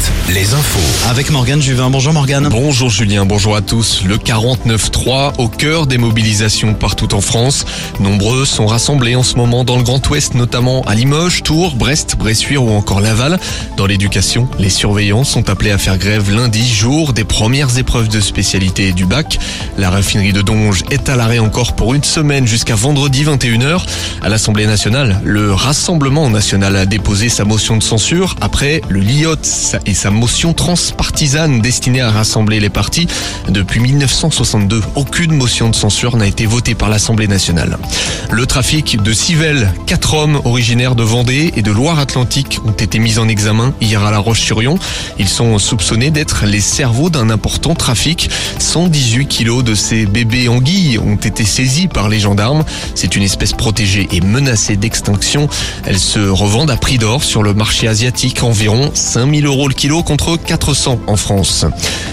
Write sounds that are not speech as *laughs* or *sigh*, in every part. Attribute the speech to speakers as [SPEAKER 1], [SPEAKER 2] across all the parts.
[SPEAKER 1] 7, les infos.
[SPEAKER 2] Avec Morgane Juvin. Bonjour Morgane.
[SPEAKER 3] Bonjour Julien, bonjour à tous. Le 49-3 au cœur des mobilisations partout en France. Nombreux sont rassemblés en ce moment dans le Grand Ouest, notamment à Limoges, Tours, Brest, Bressuire ou encore Laval. Dans l'éducation, les surveillants sont appelés à faire grève lundi, jour des premières épreuves de spécialité du bac. La raffinerie de Donge est à l'arrêt encore pour une semaine jusqu'à vendredi 21h. À l'Assemblée nationale, le Rassemblement national a déposé sa motion de censure après le LIOT sa motion transpartisane destinée à rassembler les partis. Depuis 1962, aucune motion de censure n'a été votée par l'Assemblée nationale. Le trafic de civelles, quatre hommes originaires de Vendée et de Loire-Atlantique ont été mis en examen hier à La Roche-sur-Yon. Ils sont soupçonnés d'être les cerveaux d'un important trafic. 118 kilos de ces bébés anguilles ont été saisis par les gendarmes. C'est une espèce protégée et menacée d'extinction. Elles se revendent à prix d'or sur le marché asiatique, environ 5000 euros le kilo contre 400 en France.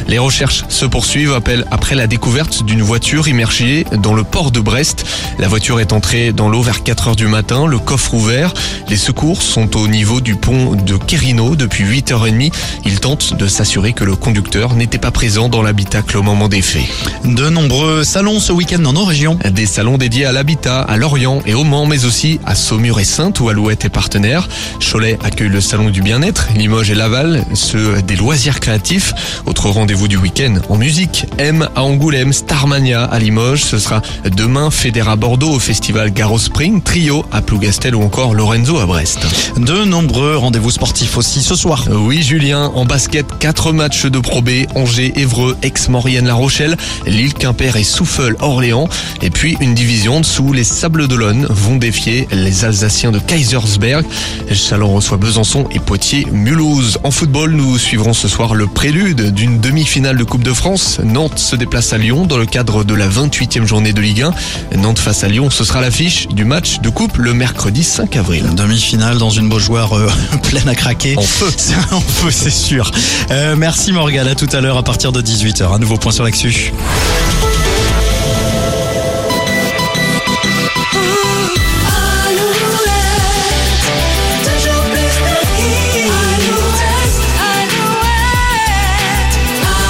[SPEAKER 3] Les recherches se poursuivent après la découverte d'une voiture immergée dans le port de Brest. La voiture est entrée dans l'eau vers 4 heures du matin, le coffre ouvert. Les secours sont au niveau du pont de Quérino depuis 8h30. Ils tentent de s'assurer que le conducteur n'était pas présent dans l'habitacle au moment des faits.
[SPEAKER 2] De nombreux salons ce week-end dans nos régions.
[SPEAKER 3] Des salons dédiés à l'habitat, à Lorient et au Mans, mais aussi à Saumur et Sainte où Alouette est partenaire. Cholet accueille le salon du bien-être, Limoges et Laval, ceux des loisirs créatifs. Autre rendez-vous du week-end en musique. M à Angoulême, Starmania à Limoges. Ce sera demain Fédéra Bordeaux au festival Garo Spring, Trio à Plougastel ou encore Lorenzo à Brest.
[SPEAKER 2] De nombreux rendez-vous sportifs aussi ce soir.
[SPEAKER 3] Oui Julien, en basket, quatre matchs de Pro B, Angers, Évreux, Aix-Maurienne, La Rochelle, Lille, Quimper et Souffle, Orléans. Et puis une division dessous, les Sables d'Olonne vont défier les Alsaciens de Kaisersberg. Chalon reçoit Besançon et Poitiers, Mulhouse. En football, nous suivrons ce soir le prélude d'une demi-finale de Coupe de France. Nantes se déplace à Lyon dans le cadre de la 28e journée de Ligue 1. Nantes face à Lyon, ce sera l'affiche du match de coupe le mercredi 5 avril.
[SPEAKER 2] Demi-finale dans une Beaujoire euh, *laughs* pleine à craquer.
[SPEAKER 3] En feu. *laughs*
[SPEAKER 2] en feu, c'est sûr. Euh, merci Morgane, à tout à l'heure à partir de 18h. Un nouveau point sur l'actu.